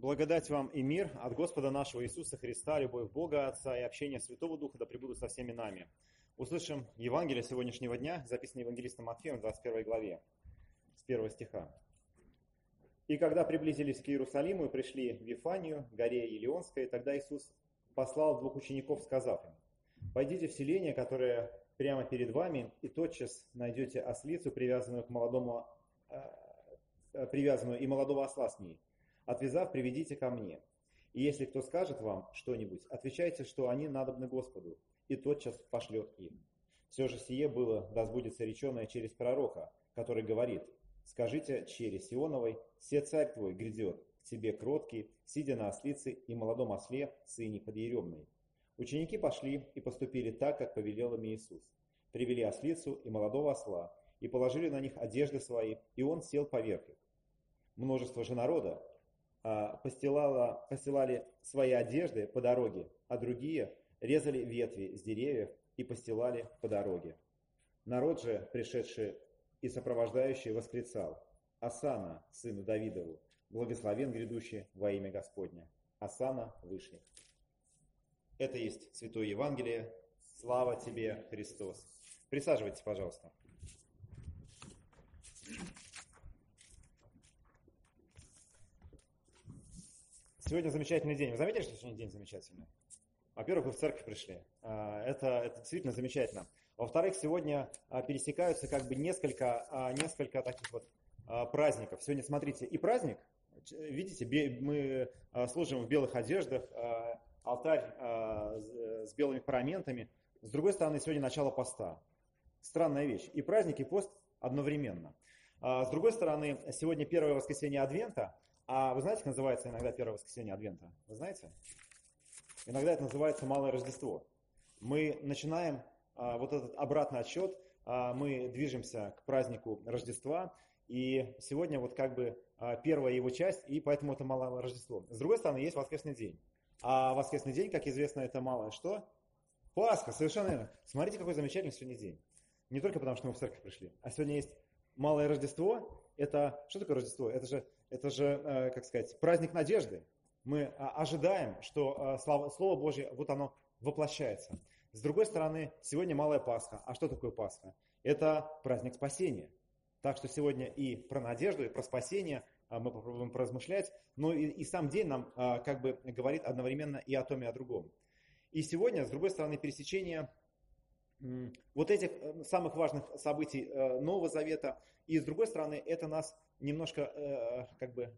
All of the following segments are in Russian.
Благодать вам и мир от Господа нашего Иисуса Христа, любовь Бога Отца и общение Святого Духа да пребудут со всеми нами. Услышим Евангелие сегодняшнего дня, записанное Евангелистом Матфеем в 21 главе, с 1 стиха. «И когда приблизились к Иерусалиму и пришли в Вифанию, горе Елеонской, тогда Иисус послал двух учеников, сказав им, «Пойдите в селение, которое прямо перед вами, и тотчас найдете ослицу, привязанную к молодому, э, привязанную и молодого осла с ней, Отвязав, приведите ко мне. И если кто скажет вам что-нибудь, отвечайте, что они надобны Господу, и тотчас пошлет им. Все же сие было, да сбудется реченое через пророка, который говорит, «Скажите через Сионовой, все царь твой грядет, к тебе кроткий, сидя на ослице и молодом осле, сыне подъеремной». Ученики пошли и поступили так, как повелел им Иисус. Привели ослицу и молодого осла, и положили на них одежды свои, и он сел поверх их. Множество же народа, постилала, постилали свои одежды по дороге, а другие резали ветви с деревьев и постилали по дороге. Народ же, пришедший и сопровождающий, восклицал, «Асана, сыну Давидову, благословен грядущий во имя Господня». Асана вышли. Это есть Святое Евангелие. Слава тебе, Христос. Присаживайтесь, пожалуйста. Сегодня замечательный день. Вы заметили, что сегодня день замечательный? Во-первых, вы в церковь пришли. А, это, это действительно замечательно. Во-вторых, сегодня а, пересекаются как бы несколько, а, несколько таких вот праздников. Сегодня, смотрите, и праздник, видите, мы служим в белых одеждах, алтарь с белыми параментами. С другой стороны, сегодня начало поста. Странная вещь. И праздник, и пост одновременно. С другой стороны, сегодня первое воскресенье Адвента – а вы знаете, как называется иногда первое воскресенье Адвента? Вы знаете? Иногда это называется Малое Рождество. Мы начинаем а, вот этот обратный отсчет, а, мы движемся к празднику Рождества, и сегодня вот как бы а, первая его часть, и поэтому это Малое Рождество. С другой стороны, есть воскресный день. А воскресный день, как известно, это малое что? Пасха, совершенно верно. Смотрите, какой замечательный сегодня день. Не только потому, что мы в церковь пришли, а сегодня есть Малое Рождество. Это, что такое Рождество? Это же это же, э, как сказать, праздник надежды. Мы а, ожидаем, что э, Слово Божье, вот оно воплощается. С другой стороны, сегодня Малая Пасха. А что такое Пасха? Это праздник спасения. Так что сегодня и про надежду, и про спасение мы попробуем поразмышлять, но и, и сам день нам как бы говорит одновременно и о том, и о другом. И сегодня, с другой стороны, пересечение вот этих э, самых важных событий Нового Завета, и с другой стороны, это нас немножко э, как бы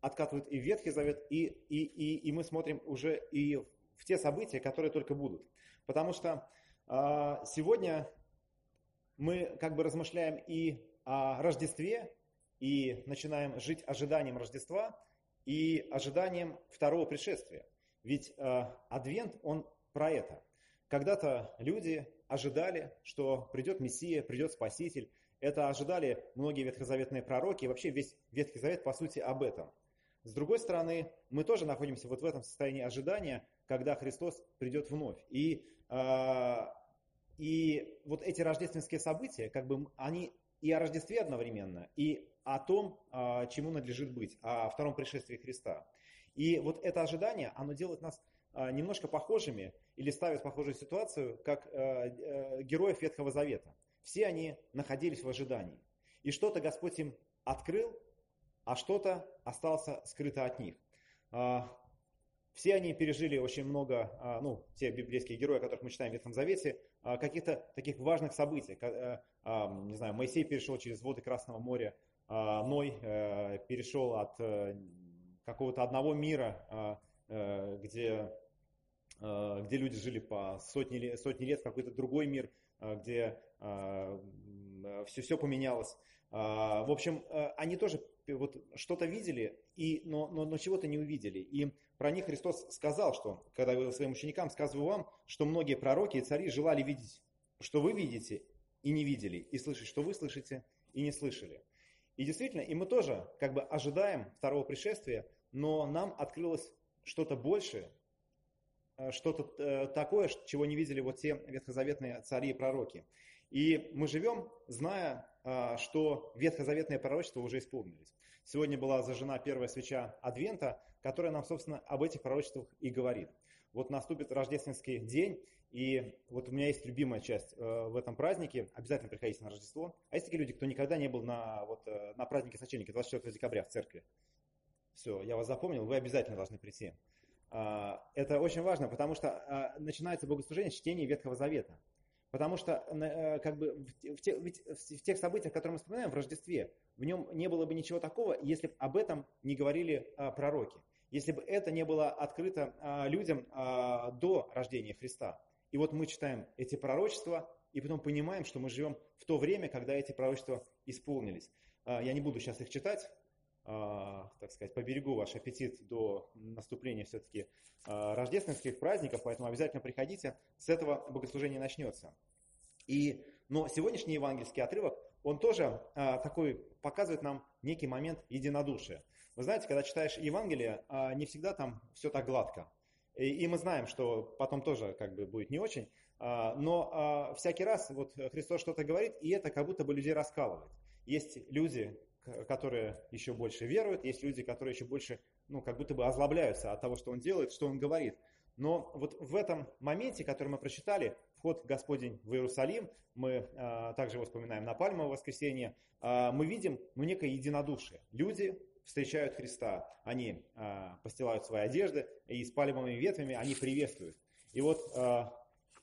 откатывают и Ветхий Завет, и, и, и, и мы смотрим уже и в те события, которые только будут. Потому что э, сегодня мы как бы размышляем и о Рождестве, и начинаем жить ожиданием Рождества и ожиданием второго пришествия. Ведь э, Адвент, он про это. Когда-то люди ожидали, что придет Мессия, придет Спаситель, это ожидали многие ветхозаветные пророки, и вообще весь Ветхий Завет по сути об этом. С другой стороны, мы тоже находимся вот в этом состоянии ожидания, когда Христос придет вновь. И, э, и вот эти рождественские события, как бы они и о Рождестве одновременно, и о том, э, чему надлежит быть, о втором пришествии Христа. И вот это ожидание, оно делает нас э, немножко похожими или ставит похожую ситуацию, как э, э, героев Ветхого Завета. Все они находились в ожидании. И что-то Господь им открыл, а что-то осталось скрыто от них. А, все они пережили очень много, а, ну, те библейские герои, о которых мы читаем в Ветхом Завете, а, каких-то таких важных событий. Э, не знаю, Моисей перешел через воды Красного моря, Ной э, перешел от э, какого-то одного мира, где, где люди жили по сотни, сотни лет, в какой-то другой мир, где все, все поменялось. А, в общем, э, они тоже вот что-то видели, и, но, но, но чего-то не увидели. И про них Христос сказал, что, когда говорил своим ученикам, сказываю вам, что многие пророки и цари желали видеть, что вы видите и не видели, и слышать, что вы слышите и не слышали. И действительно, и мы тоже как бы ожидаем второго пришествия, но нам открылось что-то большее, что-то э, такое, чего не видели вот те ветхозаветные цари и пророки. И мы живем, зная, а, что ветхозаветные пророчества уже исполнились. Сегодня была зажжена первая свеча Адвента, которая нам, собственно, об этих пророчествах и говорит. Вот наступит рождественский день, и вот у меня есть любимая часть э, в этом празднике. Обязательно приходите на Рождество. А есть такие люди, кто никогда не был на, вот, э, на празднике сочельника 24 декабря в церкви? Все, я вас запомнил, вы обязательно должны прийти. А, это очень важно, потому что а, начинается богослужение с чтения Ветхого Завета. Потому что э, как бы, в, тех, в тех событиях, которые мы вспоминаем в Рождестве, в нем не было бы ничего такого, если бы об этом не говорили а, пророки. Если бы это не было открыто людям до рождения Христа. И вот мы читаем эти пророчества, и потом понимаем, что мы живем в то время, когда эти пророчества исполнились. Я не буду сейчас их читать, так сказать, поберегу ваш аппетит до наступления все-таки а, рождественских праздников, поэтому обязательно приходите, с этого богослужение начнется. И, но сегодняшний евангельский отрывок, он тоже а, такой показывает нам некий момент единодушия. Вы знаете, когда читаешь Евангелие, не всегда там все так гладко. И, и мы знаем, что потом тоже как бы будет не очень, но всякий раз вот Христос что-то говорит, и это как будто бы людей раскалывает. Есть люди, которые еще больше веруют, есть люди, которые еще больше, ну, как будто бы озлобляются от того, что он делает, что он говорит. Но вот в этом моменте, который мы прочитали, вход Господень в Иерусалим, мы а, также его вспоминаем на Пальмовое воскресенье, а, мы видим ну, некое единодушие. Люди встречают Христа, они а, постилают свои одежды, и с пальмовыми ветвями они приветствуют. И вот а,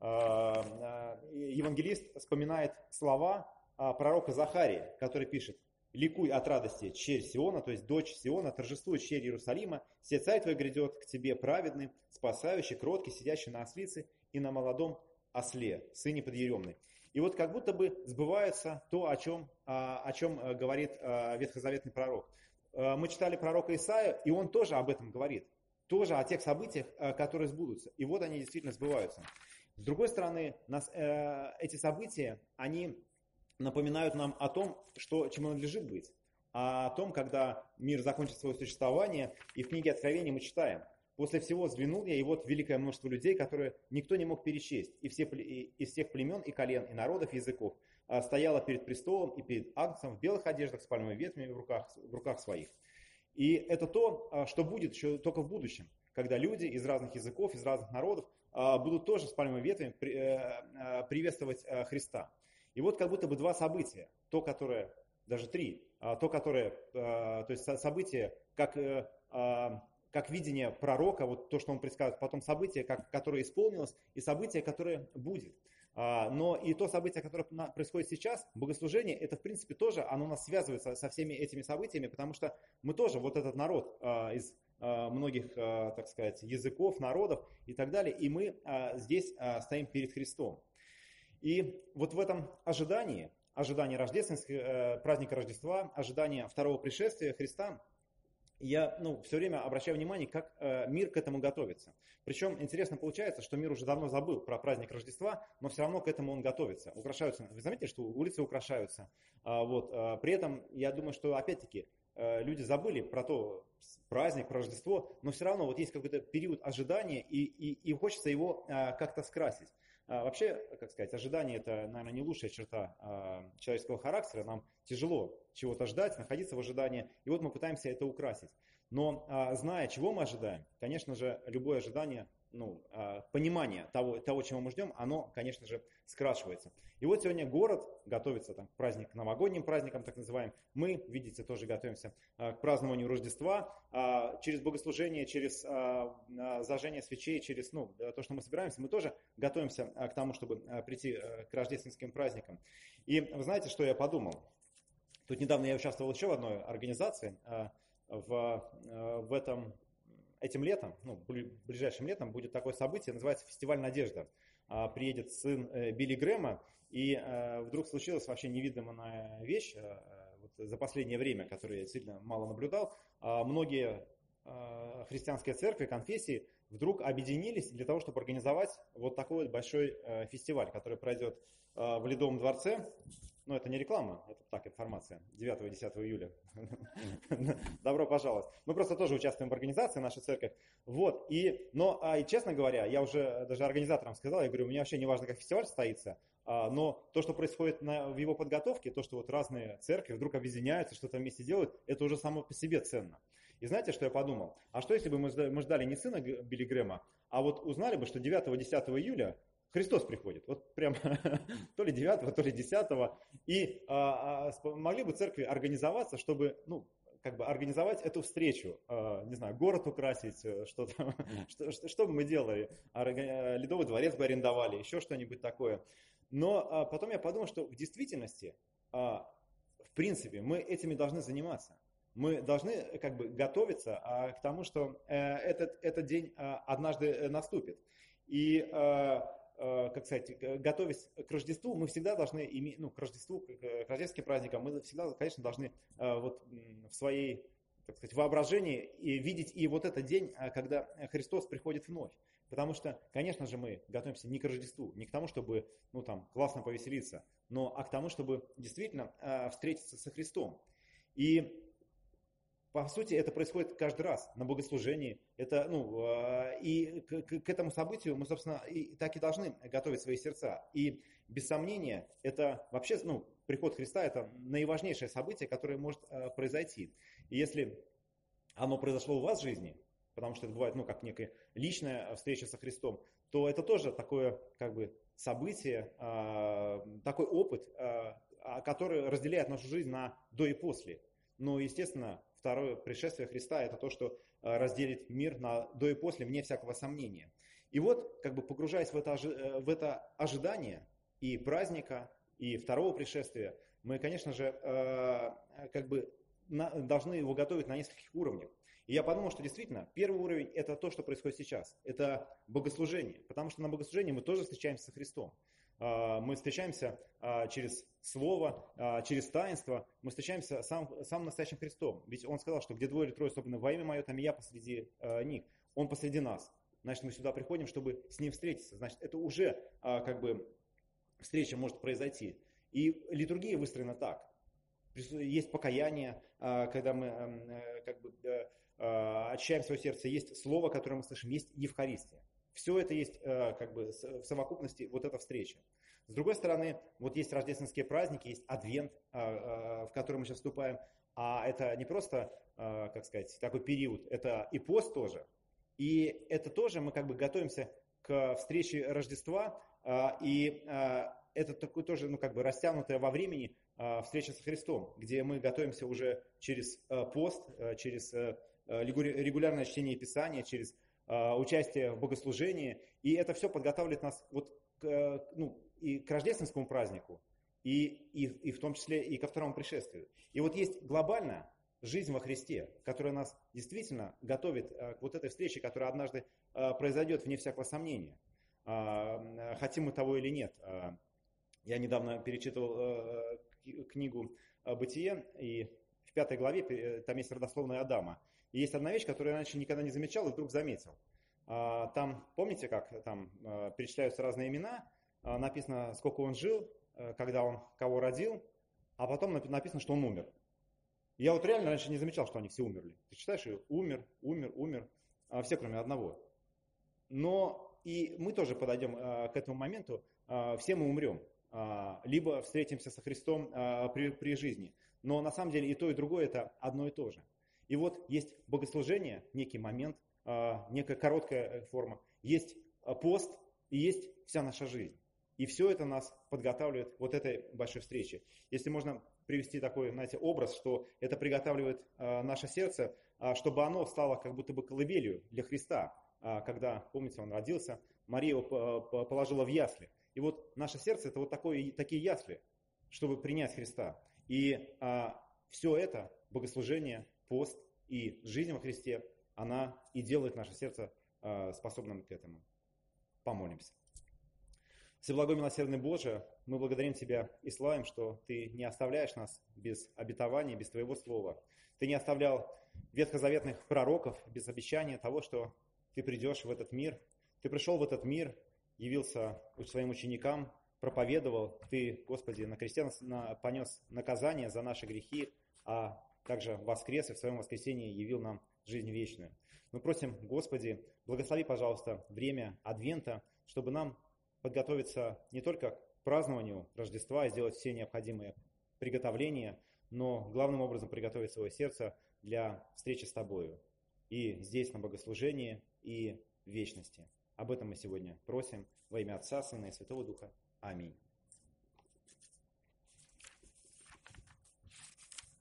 а, евангелист вспоминает слова а, пророка Захария, который пишет, Ликуй от радости, черь Сиона, то есть дочь Сиона, торжествует черь Иерусалима, все царь твой грядет к тебе праведный, спасающий, кроткий, сидящий на ослице и на молодом осле, сыне подъеремный. И вот как будто бы сбывается то, о чем, а, о чем э, говорит э, ветхозаветный пророк. Э, мы читали пророка Исаия, и он тоже об этом говорит. Тоже о тех событиях, которые сбудутся. И вот они действительно сбываются. С другой стороны, нас, эти события, они напоминают нам о том, что, чему надлежит быть, а о том, когда мир закончит свое существование, и в книге Откровения мы читаем, «После всего взглянул я, и вот великое множество людей, которые никто не мог перечесть, и все, из всех племен и колен, и народов, и языков, а, стояло перед престолом и перед Агнцем в белых одеждах с пальмовыми ветвями в руках, в руках своих». И это то, а, что будет еще только в будущем, когда люди из разных языков, из разных народов будут тоже с пальмовыми ветвями э, приветствовать Христа. И вот как будто бы два события. То, которое, даже три, а, то, которое, а, то есть событие, как, э, а, как видение пророка, вот то, что он предсказывает, потом событие, как, которое исполнилось, и событие, которое будет. Но и то событие, которое происходит сейчас, богослужение, это в принципе тоже, оно у нас связывается со всеми этими событиями, потому что мы тоже, вот этот народ из многих, так сказать, языков, народов и так далее, и мы здесь стоим перед Христом. И вот в этом ожидании, ожидании рождественского, э, праздника Рождества, ожидания второго пришествия Христа, я ну, все время обращаю внимание, как э, мир к этому готовится. Причем интересно получается, что мир уже давно забыл про праздник Рождества, но все равно к этому он готовится. Украшаются, вы заметили, что улицы украшаются. А, вот, а, при этом я думаю, что опять-таки э, люди забыли про то праздник, про Рождество, но все равно вот есть какой-то период ожидания, и, и, и хочется его а, как-то скрасить. А, вообще, как сказать, ожидание это, наверное, не лучшая черта а, человеческого характера. Нам тяжело чего-то ждать, находиться в ожидании. И вот мы пытаемся это украсить. Но а, зная, чего мы ожидаем, конечно же, любое ожидание ну, а, понимание того, того, чего мы ждем, оно, конечно же, скрашивается. И вот сегодня город готовится там, к праздник, к новогодним праздникам, так называемым. Мы, видите, тоже готовимся а, к празднованию Рождества. А, через богослужение, через зажжение свечей, через ну, то, что мы собираемся, мы тоже готовимся к тому, чтобы прийти к рождественским праздникам. И вы знаете, что я подумал? Тут недавно я участвовал еще в одной организации. В, в этом этим летом, ну, ближайшим летом будет такое событие, называется «Фестиваль надежда». Приедет сын э, Билли Грэма, и э, вдруг случилась вообще вещь э, вот за последнее время, которую я действительно мало наблюдал. А, многие христианские церкви, конфессии вдруг объединились для того, чтобы организовать вот такой вот большой фестиваль, который пройдет в Ледовом дворце но это не реклама, это так, информация. 9-10 июля. Добро пожаловать. Мы просто тоже участвуем в организации, наша церковь. Вот, и, но, а, и честно говоря, я уже даже организаторам сказал, я говорю, мне вообще не важно, как фестиваль состоится, А, но то, что происходит на, в его подготовке, то, что вот разные церкви вдруг объединяются, что-то вместе делают, это уже само по себе ценно. И знаете, что я подумал? А что если бы мы ждали не сына Билли Грэма, а вот узнали бы, что 9-10 июля Христос приходит, вот прям то ли 9, то ли 10, и а, а, могли бы церкви организоваться, чтобы, ну, как бы организовать эту встречу, а, не знаю, город украсить, э, что, там, что, что, что бы мы делали, э, Ледовый дворец бы арендовали, еще что-нибудь такое. Но а, потом я подумал, что в действительности, а, в принципе, мы этими должны заниматься. Мы должны как бы готовиться а, к тому, что а, этот, этот день а, однажды наступит. И а, как сказать, готовясь к Рождеству, мы всегда должны иметь, ну, к Рождеству, к рождественским праздникам, мы всегда, конечно, должны вот в своей, так сказать, воображении и видеть и вот этот день, когда Христос приходит вновь. Потому что, конечно же, мы готовимся не к Рождеству, не к тому, чтобы ну, там, классно повеселиться, но а к тому, чтобы действительно э, встретиться со Христом. И по сути, это происходит каждый раз на богослужении. Это, ну, э, и к, к, этому событию мы, собственно, и, так и должны готовить свои сердца. И без сомнения, это вообще, ну, приход Христа – это наиважнейшее событие, которое может э, произойти. И если оно произошло у вас в жизни, потому что это бывает, ну, как некая личная встреча со Христом, то это тоже такое, как бы, событие, а, такой опыт, а, а, который разделяет нашу жизнь на до и после. Но, естественно, второе пришествие Христа – это то, что разделит мир на до и после, вне всякого сомнения. И вот, как бы погружаясь в это, э, в это ожидание и праздника, и второго пришествия, мы, конечно же, как бы должны его готовить на нескольких уровнях. И я подумал, что действительно первый уровень это то, что происходит сейчас. Это богослужение. Потому что на богослужении мы тоже встречаемся со Христом. А, мы встречаемся а, через Слово, а, через таинство. Мы встречаемся сам, самым настоящим Христом. Ведь Он сказал, что где двое или трое собраны во имя Мое, там и я посреди них. Он посреди нас. Значит, мы сюда приходим, чтобы с Ним встретиться. Значит, это уже как бы встреча может произойти. И литургия выстроена так. Есть покаяние, когда мы э, как бы Э, очищаем свое сердце, есть слово, которое мы слышим, есть Евхаристия. Все это есть э, как бы в совокупности вот эта встреча. С другой стороны, вот есть рождественские праздники, есть Адвент, э, в который мы сейчас вступаем, а это не просто, как сказать, такой период, это и пост тоже. И это тоже мы как бы готовимся к встрече Рождества, и это такой тоже, ну, как бы растянутая во времени встреча с Христом, где мы готовимся уже через пост, через Э, регулярное чтение Писания, через э, участие в богослужении. И это все подготавливает нас вот к, ну, и к рождественскому празднику, и, и, и в том числе и ко второму пришествию. И вот есть глобальная жизнь во Христе, которая нас действительно готовит э, к вот этой встрече, которая однажды произойдет вне всякого сомнения. Хотим мы того или нет. Я недавно перечитывал книгу «Бытие», и в пятой главе там есть родословная Адама. И есть одна вещь, которую я раньше никогда не замечал и вдруг заметил. А, там, помните, как там а, перечисляются разные имена, а, написано, сколько он жил, когда он кого родил, а потом написано, что он умер. Я вот реально раньше не замечал, что они все умерли. Ты читаешь, и умер, умер, умер, все кроме одного. Но и мы тоже подойдем к этому моменту, все мы умрем, либо встретимся со Христом при, при жизни. Но на самом деле и то, и другое это одно и то же. И вот есть богослужение, некий момент, а, некая короткая э, форма, есть а, пост и есть вся наша жизнь. И все это нас подготавливает вот этой большой встрече. Если можно привести такой, знаете, образ, что это приготавливает а, наше сердце, чтобы оно стало как будто бы колыбелью для Христа. Когда, помните, он родился, Мария его положила в ясли. И вот наше сердце это вот такое, такие ясли, чтобы принять Христа. И все это, богослужение, пост и жизнь во Христе, она и делает наше сердце а, способным к этому. Помолимся. Всеблагой милосердный Боже, мы благодарим Тебя и славим, что Ты не оставляешь нас без обетования, без Твоего Слова. Ты не оставлял ветхозаветных пророков без обещания того, что Ты придешь в этот мир. Ты пришел в этот мир, явился своим ученикам, проповедовал. Ты, Господи, на кресте понес наказание за наши грехи, а также воскрес и в своем воскресении явил нам жизнь вечную. Мы просим, Господи, благослови, пожалуйста, время Адвента, чтобы нам подготовиться не только к празднованию Рождества, сделать все необходимые приготовления, но главным образом приготовить свое сердце для встречи с Тобою. И здесь на богослужении, и в вечности. Об этом мы сегодня просим во имя Отца, Сына и Святого Духа. Аминь.